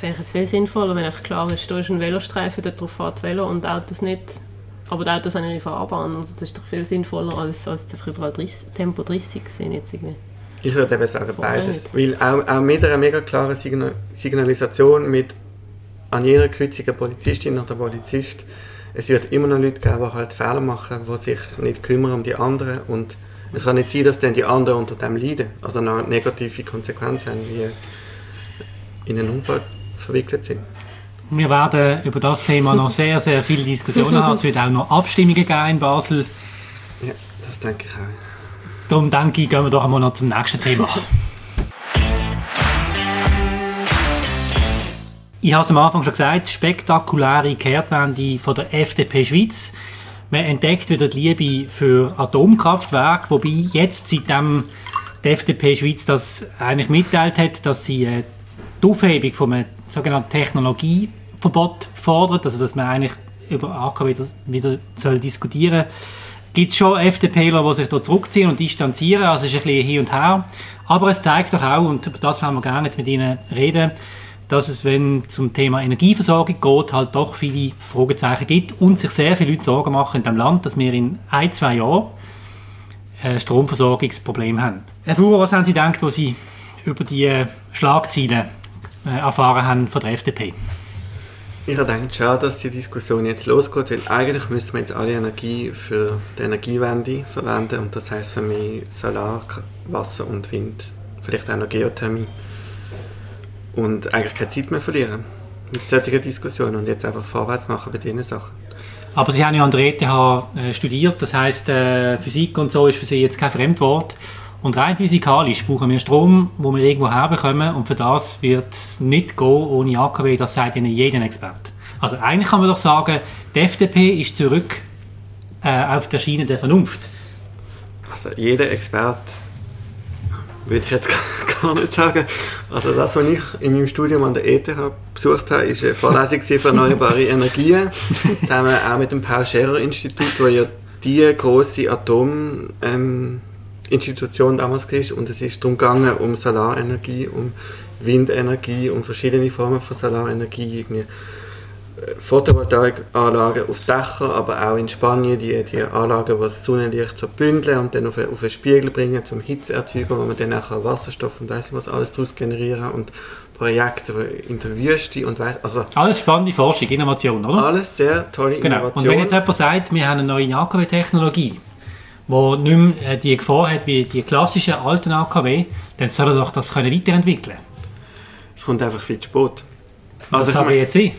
Wäre jetzt viel sinnvoller, wenn einfach klar ist, da ist ein Velostreifen, dort drauf fährt Velo und Autos nicht. Aber die Autos haben ihre Fahrbahn, also das ist doch viel sinnvoller, als, als einfach überall 30, Tempo 30 sehen jetzt irgendwie. Ich würde eben sagen beides. Weil auch, auch mit einer mega klaren Signal Signalisation mit an jeder Kreuzung eine Polizistin oder Polizist, es wird immer noch Leute geben, die halt Fehler machen, die sich nicht kümmern um die anderen und es kann nicht sein, dass dann die anderen unter dem leiden, also noch negative Konsequenzen haben, wie in einen Unfall verwickelt sind. Wir werden über das Thema noch sehr, sehr viele Diskussionen haben. Es wird auch noch Abstimmungen geben in Basel. Ja, das denke ich auch. Darum denke ich, gehen wir doch einmal noch zum nächsten Thema. Ich habe es am Anfang schon gesagt, spektakuläre Kehrtwende von der FDP Schweiz. Man entdeckt wieder die Liebe für Atomkraftwerke, wobei jetzt, seitdem die FDP Schweiz das eigentlich mitteilt hat, dass sie äh, die Aufhebung von einem sogenannten Technologieverbot fordert, also dass man eigentlich über AKW wieder, wieder soll diskutieren gibt es schon FDPler, die sich da zurückziehen und distanzieren. Also es ist ein bisschen hin und her. Aber es zeigt doch auch, und über das wollen wir gerne jetzt mit Ihnen reden, dass es, wenn es zum Thema Energieversorgung geht, halt doch viele Fragezeichen gibt und sich sehr viele Leute Sorgen machen in dem Land, dass wir in ein, zwei Jahren ein Stromversorgungsproblem haben. Herr Fuhrer, was haben Sie gedacht, wo Sie über die Schlagzeilen äh, erfahren haben von der FDP? Ich gedacht, schade, dass die Diskussion jetzt losgeht, weil eigentlich müssen wir jetzt alle Energie für die Energiewende verwenden und das heißt für mich Solar, Wasser und Wind, vielleicht auch noch Geothermie und eigentlich keine Zeit mehr verlieren mit solchen Diskussionen und jetzt einfach vorwärts machen bei diesen Sachen. Aber Sie haben ja an der ETH äh, studiert, das heißt äh, Physik und so ist für Sie jetzt kein Fremdwort. Und rein physikalisch brauchen wir Strom, wo wir irgendwo herbekommen und für das wird es nicht gehen ohne AKW, das sagt Ihnen jeder Experte. Also eigentlich kann man doch sagen, die FDP ist zurück äh, auf der Schiene der Vernunft. Also jeder Experte würde ich jetzt gar nicht sagen. Also das, was ich in meinem Studium an der ETH besucht habe, ist eine Vorlesung für erneuerbare Energien, zusammen auch mit dem Paul Scherrer Institut, wo ja die große Atom ähm, Institution damals war und es ist darum gegangen, um Solarenergie, um Windenergie, um verschiedene Formen von Solarenergie, irgendwie äh, Photovoltaikanlagen auf Dächern, aber auch in Spanien die, die Anlagen, die das Sonnenlicht so bündeln und dann auf, einen, auf einen Spiegel bringen zum Hitze erzeugen, wo man dann nachher Wasserstoff und weiss was alles daraus generieren und Projekte in der Wüste und weiss, also alles spannende Forschung, Innovation, oder? Alles sehr tolle genau. Innovation. Und wenn jetzt jemand sagt, wir haben eine neue AKW-Technologie, wo nicht mehr äh, die Gefahr hat wie die klassischen alten AKW, dann soll er doch das können weiterentwickeln Es kommt einfach viel zu spät. Also das sage ich jetzt ich.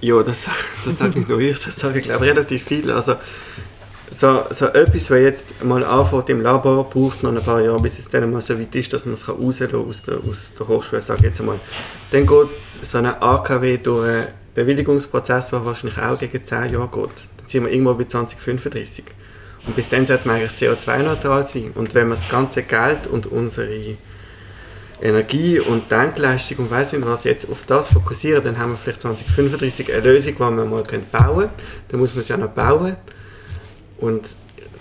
Ja, das, das sage nicht nur ich, das sage ich glaube relativ viele. Also, so, so etwas, was jetzt mal anfängt im Labor, braucht noch ein paar Jahre, bis es dann mal so weit ist, dass man es rauslassen kann aus der, aus der Hochschule, sage ich jetzt einmal. Dann geht so eine AKW durch einen Bewilligungsprozess, der wahrscheinlich auch gegen 10 Jahre geht. Dann sind wir irgendwo bei 2035. Und bis dann sollte man eigentlich CO2-neutral sein. Und wenn man das ganze Geld und unsere Energie und Denkleistung und weiss nicht was jetzt auf das fokussieren, dann haben wir vielleicht 2035 eine Lösung, die wir mal bauen können. Dann muss man es ja noch bauen. Und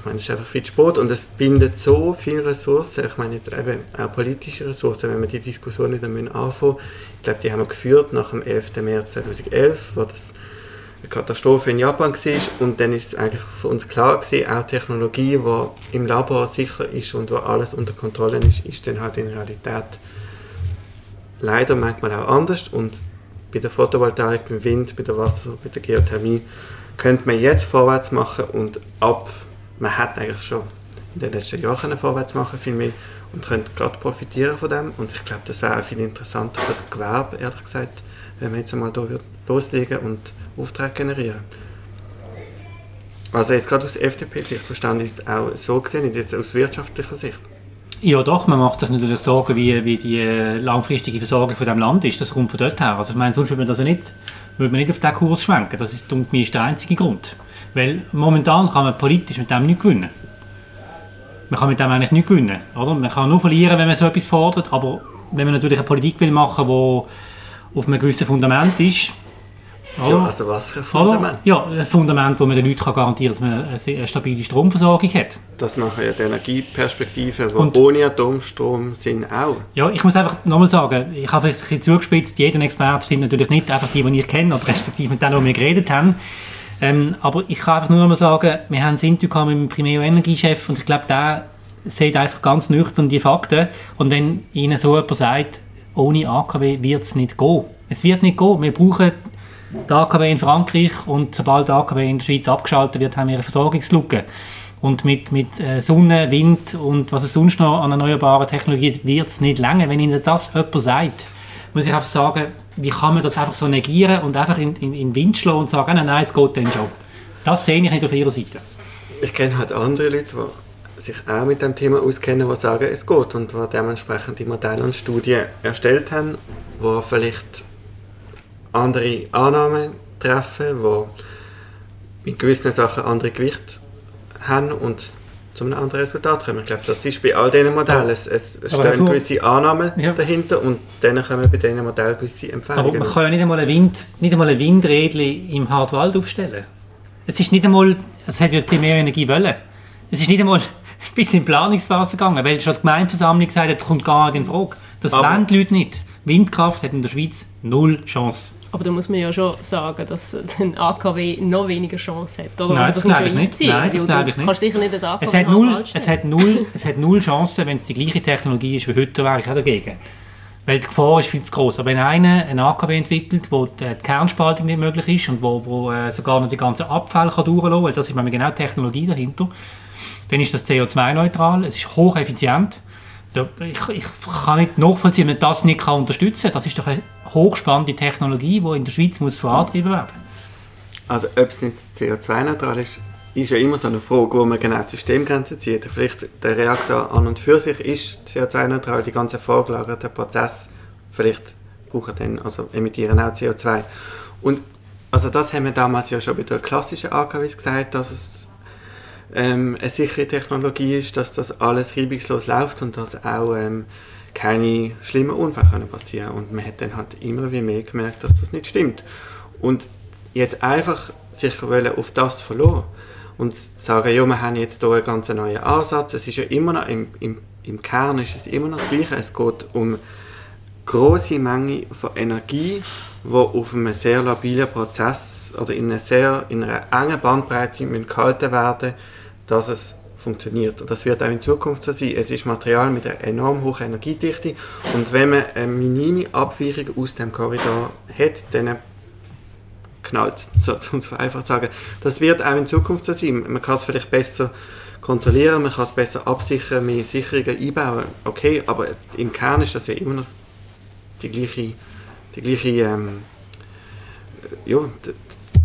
ich meine, es ist einfach viel Sport und es bindet so viele Ressourcen. Ich meine jetzt eben auch politische Ressourcen, wenn wir die Diskussion nicht anfangen. Ich glaube, die haben wir geführt nach dem 11. März 2011, wo das eine Katastrophe in Japan war. Und dann ist es eigentlich für uns klar gewesen, auch Technologie, die im Labor sicher ist und wo alles unter Kontrolle ist, ist dann halt in Realität leider manchmal auch anders. Und bei der Photovoltaik, beim Wind, bei der Wasser, bei der Geothermie könnte man jetzt vorwärts machen und ab, man hat eigentlich schon in den letzten Jahren vorwärts machen viel mehr und könnte gerade profitieren von dem. Und ich glaube, das wäre auch viel interessanter für das Gewerbe, ehrlich gesagt, wenn man jetzt einmal da loslegen und Aufträge generieren. Also jetzt gerade aus FDP-Sicht verstanden ist es auch so gesehen, jetzt aus wirtschaftlicher Sicht. Ja doch, man macht sich natürlich Sorgen, wie, wie die äh, langfristige Versorgung von dem Land ist. Das kommt von dort her. Also ich meine, sonst würde man das ja nicht, würde man nicht auf diesen Kurs schwenken. Das ist, denke der einzige Grund. Weil momentan kann man politisch mit dem nicht gewinnen. Man kann mit dem eigentlich nicht gewinnen. Oder? Man kann nur verlieren, wenn man so etwas fordert, aber wenn man natürlich eine Politik will machen will, die auf einem gewissen Fundament ist, ja, also was für ein Fundament? Ja, ein Fundament, wo man den Leuten garantieren kann, dass man eine stabile Stromversorgung hat. Das machen ja die Energieperspektiven, die Und, ohne Atomstrom sind, auch. Ja, ich muss einfach nochmal sagen, ich habe vielleicht ein bisschen zugespitzt, jeder Experte stimmt natürlich nicht, einfach die, die ich kenne, oder respektive mit denen, die wir geredet haben. Ähm, aber ich kann einfach nur nochmal sagen, wir haben ein Interview mit dem Primär-Energiechef und ich glaube, der sieht einfach ganz nüchtern die Fakten. Und wenn Ihnen so jemand sagt, ohne AKW wird es nicht gehen. Es wird nicht gehen. Wir brauchen die AKW in Frankreich und sobald die AKW in der Schweiz abgeschaltet wird, haben wir eine Versorgungslücke. Und mit, mit äh, Sonne, Wind und was es sonst noch an erneuerbaren Technologien wird es nicht länger. Wenn Ihnen das jemand sagt, muss ich einfach sagen, wie kann man das einfach so negieren und einfach in, in, in den Wind schlagen und sagen, nein, nein, es geht dann schon. Das sehe ich nicht auf Ihrer Seite. Ich kenne halt andere Leute, die sich auch mit dem Thema auskennen, die sagen, es geht und die dementsprechend die Modelle und Studien erstellt haben, die vielleicht andere Annahmen treffen, die mit gewissen Sachen andere Gewicht haben und zu einem anderen Resultat kommen. Ich glaube, das ist bei all diesen Modellen. Es, es stehen gewisse Annahmen ja. dahinter und dann können wir bei diesen Modellen gewisse Empfehlungen Aber man kann ja nicht einmal ein, Wind, nicht einmal ein Windrädchen im Hartwald aufstellen. es ist nicht einmal, es hat wirklich mehr Energie wollen. Es ist nicht einmal bis in die Planungsphase gegangen, weil schon die Gemeindeversammlung gesagt hat, kommt gar nicht in Frage. Das Aber- wollen die Leute nicht. Windkraft hat in der Schweiz null Chance. Aber da muss man ja schon sagen, dass ein AKW noch weniger Chance hat. Oder? Nein, Also das glaube ich nicht. Nein, das glaube ich nicht. kannst sicher nicht das AKW Es hat, null, es, hat null, es hat null Chancen, wenn es die gleiche Technologie ist wie heute, wäre ich auch dagegen. Weil die Gefahr ist viel zu groß. Aber wenn einer ein AKW entwickelt, wo die die Kernspaltung nicht möglich ist und wo, wo äh, sogar noch die ganzen Abfälle kann durchlassen kann, weil das ist genau die Technologie dahinter, dann ist das CO2-neutral, es ist hocheffizient. Ich, ich kann nicht nachvollziehen, wenn man das nicht kann unterstützen kann. Das ist doch eine hochspannende Technologie, die in der Schweiz muss vorangetrieben werden Also ob es nicht CO2-neutral ist, ist ja immer so eine Frage, wo man genau die Systemgrenze zieht. Vielleicht der Reaktor an und für sich ist CO2-neutral, die ganzen vorgelagerten Prozesse vielleicht brauchen dann, also emittieren auch CO2. Und also das haben wir damals ja schon bei den klassischen AKWs gesagt, dass es ähm, eine sichere Technologie ist, dass das alles reibungslos läuft und dass auch ähm, keine schlimmen Unfälle können passieren Und man hat dann halt immer wie mehr gemerkt, dass das nicht stimmt. Und jetzt einfach sich auf das verloren und sagen, ja, wir haben jetzt hier einen ganz neuen Ansatz. Es ist ja immer noch, im, im, im Kern ist es immer noch das Gleiche. Es geht um große Menge von Energie, die auf einem sehr labilen Prozess oder in einer sehr in einer engen Bandbreite müssen gehalten werden, dass es funktioniert. Und das wird auch in Zukunft so sein. Es ist Material mit einer enorm hohen Energiedichte und wenn man eine minime Abweichung aus dem Korridor hat, dann knallt so, um es einfach sagen. Das wird auch in Zukunft so sein. Man kann es vielleicht besser kontrollieren, man kann es besser absichern, mehr Sicherungen einbauen. Okay, aber im Kern ist das ja immer noch die gleiche, die gleiche, ähm, ja, der,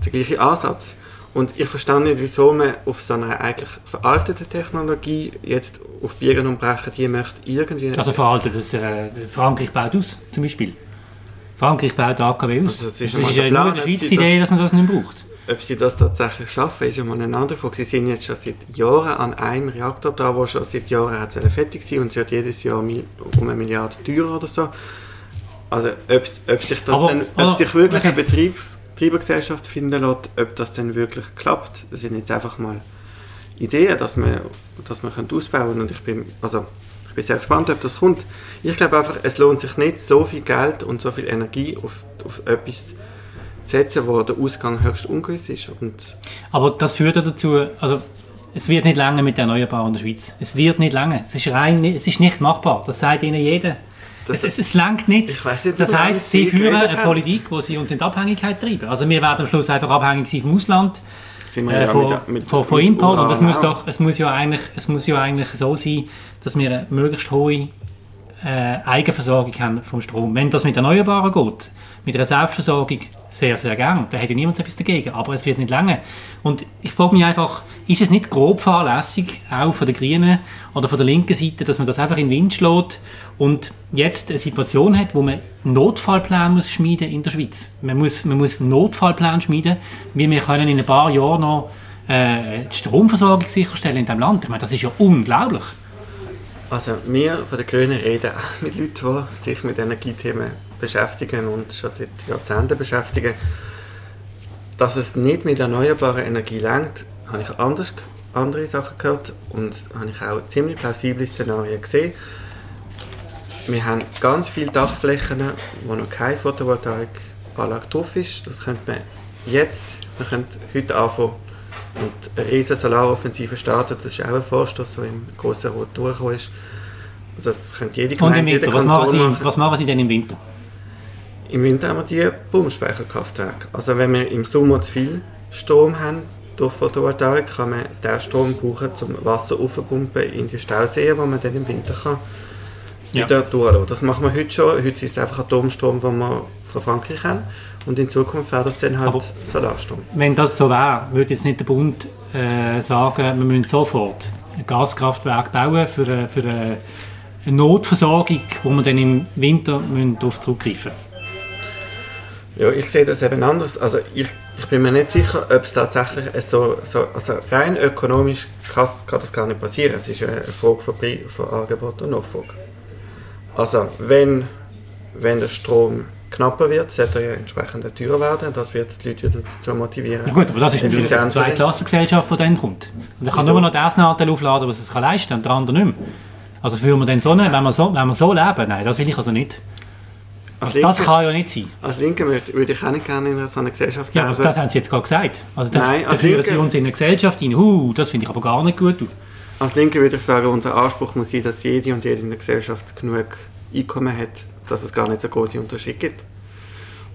der gleiche Ansatz. Und ich verstehe nicht, wieso man auf so einer eigentlich veralteten Technologie jetzt auf Biegen und Brechen die möchte irgendwie... Also veraltet das, äh, Frankreich baut aus, zum Beispiel. Frankreich baut AKW aus. Also das das ist ist, mal der ja nur in der ob Schweiz sie die Idee, dass man das nicht braucht. Ob sie das tatsächlich schaffen, ist ja mal eine andere Frage. Sie sind jetzt schon seit Jahren an einem Reaktor da, der schon seit Jahren hat fertig sein und es wird jedes Jahr um eine Milliarde teurer oder so. Also ob, ob sich das Aber- dann, ob sich wirklich okay. eine Betriebs, Betriebsgesellschaft finden lässt, ob das dann wirklich klappt, das sind jetzt einfach mal Ideen, dass man, dass man könnte ausbauen und ich bin, also ich bin sehr gespannt, ob das kommt. Ich glaube einfach, es lohnt sich nicht, so viel Geld und so viel Energie auf, auf etwas zu setzen, wo der Ausgang höchst ungewiss ist und Aber das führt ja dazu, also es wird nicht lange mit der Erneuerbaren in der Schweiz. Es wird nicht lange. Es ist rein, es ist nicht machbar. Das sagt Ihnen jeder. Das- es, es, langt nicht. Nicht, das heißt, Sie führen eine haben. Politik, wo Sie uns in die Abhängigkeit treiben. Also wir werden am Schluss einfach abhängig sein vom Ausland. äh, ja von, mit, mit, von, von Import. Und Uran das muss doch, es muss ja eigentlich, es muss ja eigentlich so sein, dass wir eine möglichst hohe äh, Eigenversorgung haben vom Strom. Wenn das mit Erneuerbaren geht, mit einer Selbstversorgung, sehr, sehr gern. Da hätte niemand etwas dagegen. Aber es wird nicht lange. Und ich frage mich einfach, ist es nicht grob fahrlässig, auch von der Grünen oder von der linken Seite, dass man das einfach in den Wind schlägt und jetzt eine Situation hat, wo man Notfallplan muss schmieden in der Schweiz. Man muss, man muss Notfallplan schmieden, wie wir können in ein paar Jahren noch äh, die Stromversorgung sicherstellen in diesem Land. Ich meine, das ist ja unglaublich. Also wir von den Grünen reden auch mit Leuten, die sich mit Energiethemen beschäftigen und schon seit Jahrzehnten beschäftigen. Dass es nicht mit erneuerbarer Energie langt, habe ich anders, andere Sachen gehört und habe ich auch ziemlich plausible Szenarien gesehen. Wir haben ganz viele Dachflächen, wo noch keine Photovoltaikanlage drauf ist. Das könnte man jetzt, man könnte heute anfangen und eine riesige Solaroffensive starten. Das ist auch ein Vorstoß, der im Grossen Rot durchgekommen ist. Das könnte jede Und im Gemeinde, jeder Winter, was machen, Sie, machen. was machen Sie denn im Winter? Im Winter haben wir die Pumpspeicherkraftwerke. Also wenn wir im Sommer zu viel Strom haben durch Photovoltaik, kann man den Strom brauchen, um Wasser aufzupumpen in die Stauseen, wo man dann im Winter kann Ja. wieder durchlassen. Das machen wir heute schon. Heute ist es einfach Atomstrom, den wir von Frankreich haben. Und in Zukunft wäre das dann halt Aber- Solarstrom. Wenn das so wäre, würde jetzt nicht der Bund äh, sagen, wir müssen sofort ein Gaskraftwerk bauen für eine, für eine eine Notversorgung, wo wir dann im Winter müssen darauf zurückgreifen Ja, ich sehe das eben anders. Also ich, ich bin mir nicht sicher, ob es tatsächlich so, so also rein ökonomisch kann, kann das gar nicht passieren. Es ist eine Frage von, von Angebot und Nachfrage. Also wenn, wenn der Strom knapper wird, sollte ja entsprechend teurer werden. Das wird die Leute wieder dazu motivieren. Ja gut, aber das ist natürlich eine Zweiklassengesellschaft, die dann kommt. Und er kann Wieso? nur noch das Nachteil aufladen, was sich kann leisten kann, und der andere nicht mehr. Also würden wir dann so, wenn wir so, wenn wir so leben, nein, das will ich also nicht. Als Das Linke, kann ja nicht sein. als Linke würde, ich auch nicht gerne in so einer Gesellschaft Ja, aber leben. das haben Sie jetzt gerade gesagt. Also da, Nein, als Sie Linke- uns in eine Gesellschaft hinein. Uh, das finde ich aber gar nicht gut. Als Linke würde ich sagen, unser Anspruch muss sein, dass jede und jede in der Gesellschaft genug Einkommen hat, dass es gar nicht so große Unterschiede gibt.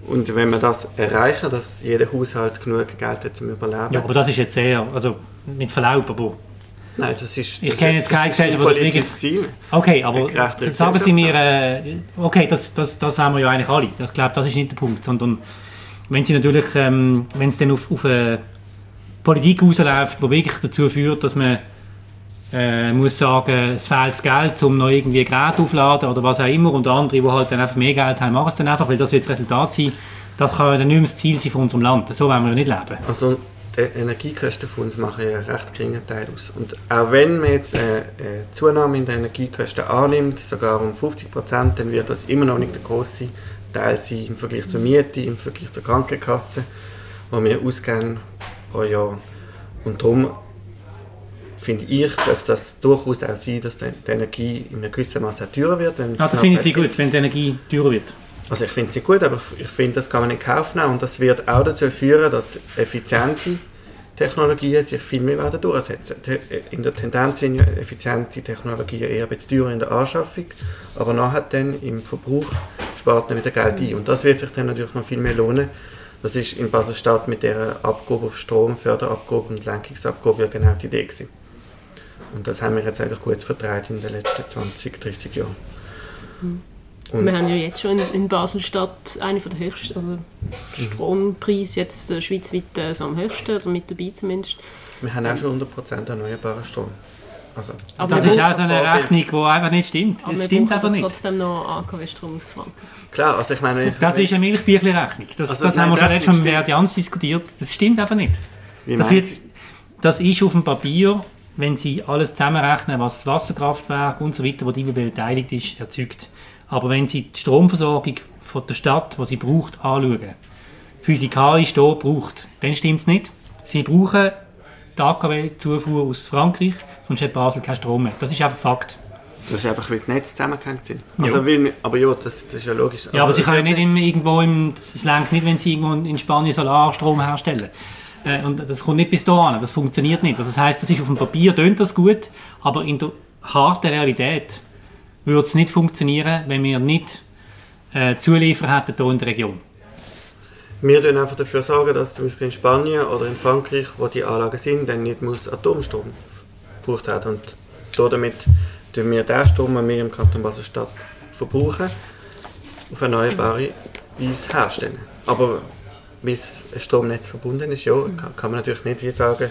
Und wenn wir das erreichen, dass jeder Haushalt genug Geld hat zum Überleben, Ja, aber das ist jetzt sehr, also mit Verlaub, aber nein, das ist Ich das kenne ist- jetzt keine ist Gesellschaft, das politisches Ziel. Okay, aber gerechtere sagen Sie mir, äh, okay, das, das, das wollen wir ja eigentlich alle. Ich glaube, das ist nicht der Punkt, sondern wenn Sie natürlich, ähm, wenn es dann auf, auf eine Politik rausläuft, die wirklich dazu führt, dass man äh, muss sagen, es fehlt das Geld, um noch irgendwie Geräte aufzuladen oder was auch immer und andere, die halt dann einfach mehr Geld haben, machen es dann einfach, weil das wird das Resultat sein. Das kann dann nicht mehr das Ziel sein von unserem Land. So wollen wir nicht leben. Also die Energiekosten von uns machen ja einen recht geringen Teil aus. Und auch wenn man jetzt eine, Zunahme in den Energiekosten annimmt, sogar um 50 Prozent, dann wird das immer noch nicht der große Teil sein im Vergleich zur Miete, im Vergleich zur Krankenkasse, die wir ausgeben pro Jahr. Und darum finde ich, dass das durchaus auch sein, dass die Energie in einem gewissen Maße teurer wird. Wenn Ah, das finde ich sehr gut, wenn die Energie teurer wird. Also ich finde es nicht gut, aber ich finde, das kann man in Kauf nehmen und das wird auch dazu führen, dass effiziente Technologien sich viel mehr werden durchsetzen. Te- In der Tendenz sind ja effiziente Technologien eher ein bisschen teurer in der Anschaffung, aber nachher dann im Verbrauch spart man wieder Geld ein und das wird sich dann natürlich noch viel mehr lohnen. Das ist in Basel-Stadt mit der Abgabe auf Strom, Förderabgabe und Lenkungsabgabe ja genau die Idee gewesen. Und das haben wir jetzt eigentlich gut vertreten in den letzten 20, 30 Jahren. Und Wir haben ja jetzt schon in, Basel-Stadt einen von der höchsten, also Strompreis jetzt äh, schweizweit äh, so am höchsten, oder mit dabei zumindest. Wir haben auch schon 100% erneuerbaren Strom. Also, Aber Das ist auch so eine. Rechnung, die einfach nicht stimmt. Aber Es stimmt einfach nicht. trotzdem noch AKW-Strom aus Franken. klar, also ich meine... Ich, Das ist eine Milchbüchli-Rechnung. Das, Also, das nein, haben wir schon letztes Mal mit Jans diskutiert. Das stimmt einfach nicht. wie Das, wird, das ist auf dem Papier, wenn Sie alles zusammenrechnen, was das Wasserkraftwerk und so weiter, wo die beteiligt ist, erzeugt. Aber wenn Sie die Stromversorgung von der Stadt, die sie braucht, anschauen, physikalisch hier braucht, dann stimmt es nicht. Sie brauchen die AKW-Zufuhr aus Frankreich, sonst hat Basel keinen Strom mehr. Das ist einfach Fakt. Das ist einfach, weil die Netze zusammengehängt sind. Ja. Also, weil, wir- aber ja, das, das ist ja logisch. Ja, aber also, sie können ja nicht wird- im, irgendwo im, es lenkt nicht, wenn sie irgendwo in Spanien Solarstrom herstellen. Äh, und das kommt nicht bis dahin, das funktioniert nicht. Also das heißt, das ist auf dem Papier tönt das gut, aber in der harten Realität würde es nicht funktionieren, wenn wir nicht äh, Zulieferer hätten hier in der Region. Wir tun einfach dafür sorgen, dass zum Beispiel in Spanien oder in Frankreich, wo die Anlagen sind, dann nicht muss Atomstrom gebraucht werden. Und da damit tun wir den Strom, den wir im Kanton Basel-Stadt verbrauchen, auf erneuerbare Weise herstellen. Aber bis ein Stromnetz verbunden ist, ja, kann, kann man natürlich nicht wie sagen,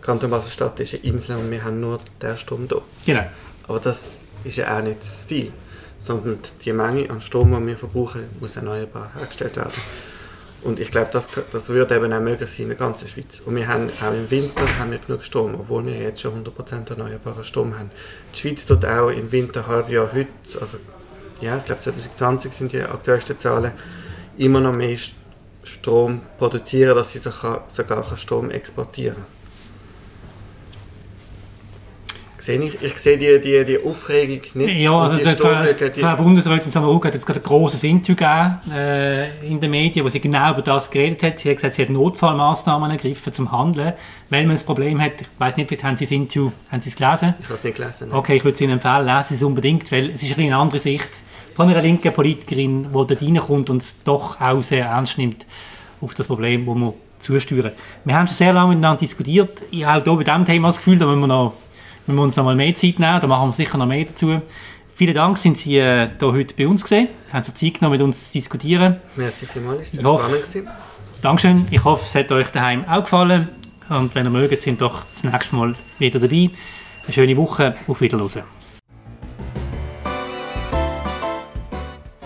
Kanton Basel-Stadt ist eine Insel und wir haben nur den Strom da. Genau. Aber das ist ja auch nicht das Ziel. Sondern die Menge an Strom, die wir verbrauchen, muss erneuerbar hergestellt werden. Und ich glaube, das, das würde eben auch möglich sein in der ganzen Schweiz. Und wir haben auch im Winter haben wir genug Strom, obwohl wir jetzt schon 100% erneuerbaren Strom haben. Die Schweiz tut auch im Winter, Halbjahr heute, also ja, ich glaube 2020 sind die aktuellsten Zahlen, immer noch mehr St- Strom produzieren, dass sie sogar, sogar kann Strom exportieren Sehe ich, ich sehe die, die, die Aufregung nicht. Ja, also die Frau, Bundesrätin Samaruga hat jetzt gerade ein grosses Interview gegeben äh, in den Medien, wo sie genau über das geredet hat. Sie hat gesagt, sie hat Notfallmaßnahmen ergriffen zum Handeln, weil man das Problem hat, ich weiß nicht, wie haben Sie das Interview, haben Sie es gelesen? Ich habe es nicht gelesen. nein. Okay, ich würde es Ihnen empfehlen, lesen Sie es unbedingt, weil es ist ein eine andere Sicht von einer linken Politikerin, die dort reinkommt und es doch auch sehr ernst nimmt auf das Problem, das wir zusteuern. Wir haben schon sehr lange miteinander diskutiert. Ich habe auch hier bei diesem Thema das Gefühl, da müssen wir, noch, müssen wir uns noch mal mehr Zeit nehmen, da machen wir sicher noch mehr dazu. Vielen Dank, sind Sie äh, hier heute bei uns gesehen, haben sich Zeit genommen, mit uns zu diskutieren. Merci vielmals, es war spannend. gewesen. Dankeschön, ich hoffe, es hat euch daheim auch gefallen und wenn ihr mögt, sind doch das nächste Mal wieder dabei. Eine schöne Woche, auf Wiederhören.